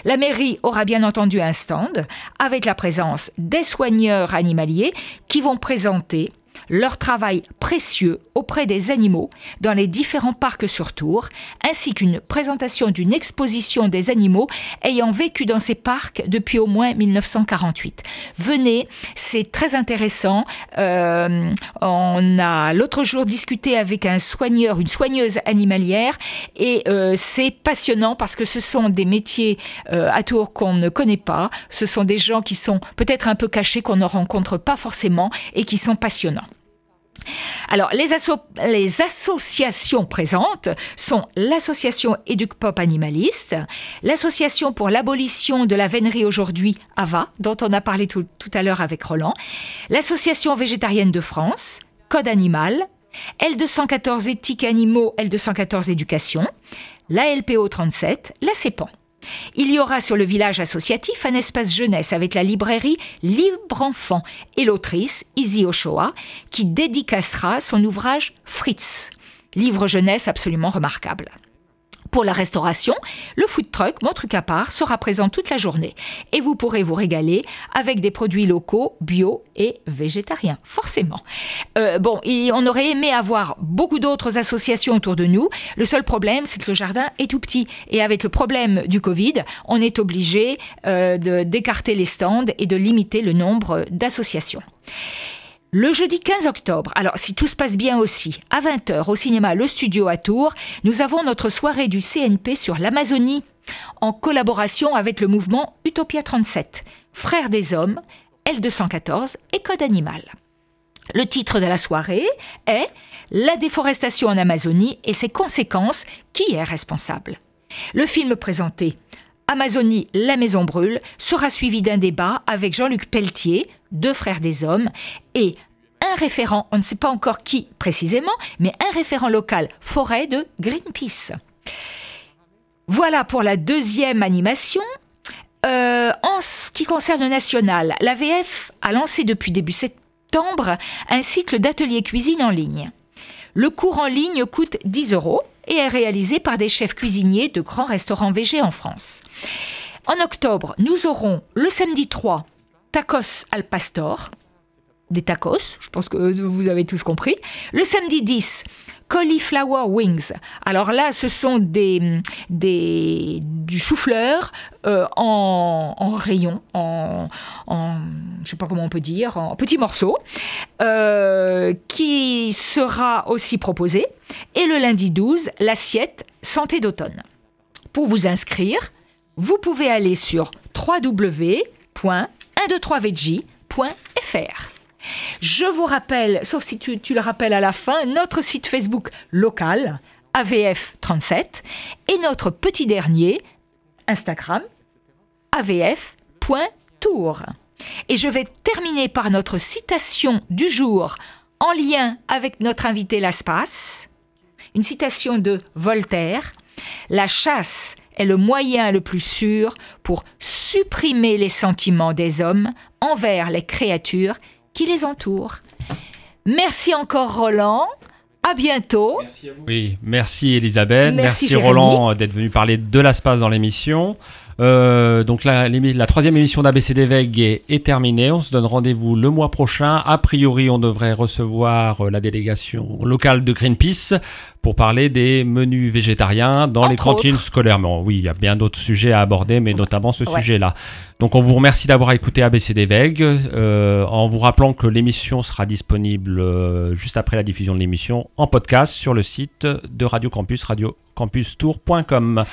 La mairie aura bien entendu un stand avec la présence des soigneurs animaliers qui vont présenter leur travail précieux auprès des animaux dans les différents parcs sur Tours, ainsi qu'une présentation d'une exposition des animaux ayant vécu dans ces parcs depuis au moins 1948. Venez, c'est très intéressant. Euh, on a l'autre jour discuté avec un soigneur, une soigneuse animalière, et euh, c'est passionnant parce que ce sont des métiers euh, à Tours qu'on ne connaît pas. Ce sont des gens qui sont peut-être un peu cachés, qu'on ne rencontre pas forcément et qui sont passionnants. Alors, les, associations présentes sont l'association Éduc-Pop Animaliste, l'association pour l'abolition de la vénerie aujourd'hui, AVA, dont on a parlé tout, tout à l'heure avec Roland, l'association végétarienne de France, Code Animal, L214 Éthique Animaux, L214 Éducation, la LPO 37, la CEPAN. Il y aura sur le village associatif un espace jeunesse avec la librairie Libre Enfant et l'autrice Izzy Ochoa qui dédicacera son ouvrage Fritz, livre jeunesse absolument remarquable. Pour la restauration, le food truck, mon truc à part, sera présent toute la journée. Et vous pourrez vous régaler avec des produits locaux, bio et végétariens, forcément. Euh, bon, on aurait aimé avoir beaucoup d'autres associations autour de nous. Le seul problème, c'est que le jardin est tout petit. Et avec le problème du Covid, on est obligé euh, d'écarter les stands et de limiter le nombre d'associations. Le jeudi 15 octobre, alors si tout se passe bien aussi, à 20h au cinéma Le Studio à Tours, nous avons notre soirée du CNP sur l'Amazonie, en collaboration avec le mouvement Utopia 37, Frères des Hommes, L214 et Code Animal. Le titre de la soirée est La déforestation en Amazonie et ses conséquences, qui est responsable? Le film présenté Amazonie, la maison brûle sera suivi d'un débat avec Jean-Luc Pelletier, deux frères des hommes, et un référent, on ne sait pas encore qui précisément, mais un référent local forêt de Greenpeace. Voilà pour la deuxième animation. Euh, en ce qui concerne le national, l'AVF a lancé depuis début septembre un cycle d'ateliers cuisine en ligne. Le cours en ligne coûte 10 euros et est réalisé par des chefs cuisiniers de grands restaurants VG en France. En octobre, nous aurons le samedi 3 tacos al pastor, des tacos, je pense que vous avez tous compris. Le samedi 10, cauliflower wings. Alors là, ce sont des, des, du chou-fleur euh, en, en rayons, en, en, je sais pas comment on peut dire, en petits morceaux, euh, qui sera aussi proposé. Et le lundi 12, l'assiette santé d'automne. Pour vous inscrire, vous pouvez aller sur www.123vg.fr. Je vous rappelle, sauf si tu, le rappelles à la fin, notre site Facebook local, AVF37, et notre petit dernier, Instagram, avf.tour. Et je vais terminer par notre citation du jour en lien avec notre invité Laspas, une citation de Voltaire. La chasse est le moyen le plus sûr pour supprimer les sentiments des hommes envers les créatures qui les entourent. Merci encore Roland. À bientôt. Oui, merci Elisabeth, Merci, merci. Roland d'être venu parler de l'espace dans l'émission. Euh, donc la, troisième émission d'ABCD Veg est, est terminée. On se donne rendez-vous le mois prochain. A priori, on devrait recevoir euh, la délégation locale de Greenpeace pour parler des menus végétariens dans les cantines autres. scolaires. Mais oui, il y a bien d'autres sujets à aborder, mais notamment ce Ouais. sujet-là. Donc on vous remercie d'avoir écouté ABCD Veg, euh, en vous rappelant que l'émission sera disponible euh, juste après la diffusion de l'émission en podcast sur le site de Radio Campus, radiocampustour.com.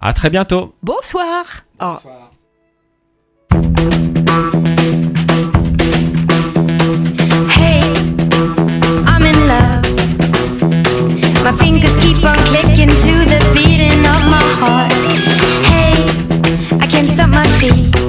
À très bientôt. Bonsoir. Oh. Hey, I'm in love. My fingers keep on clicking to the beating of my heart. Hey, I can't stop my feet.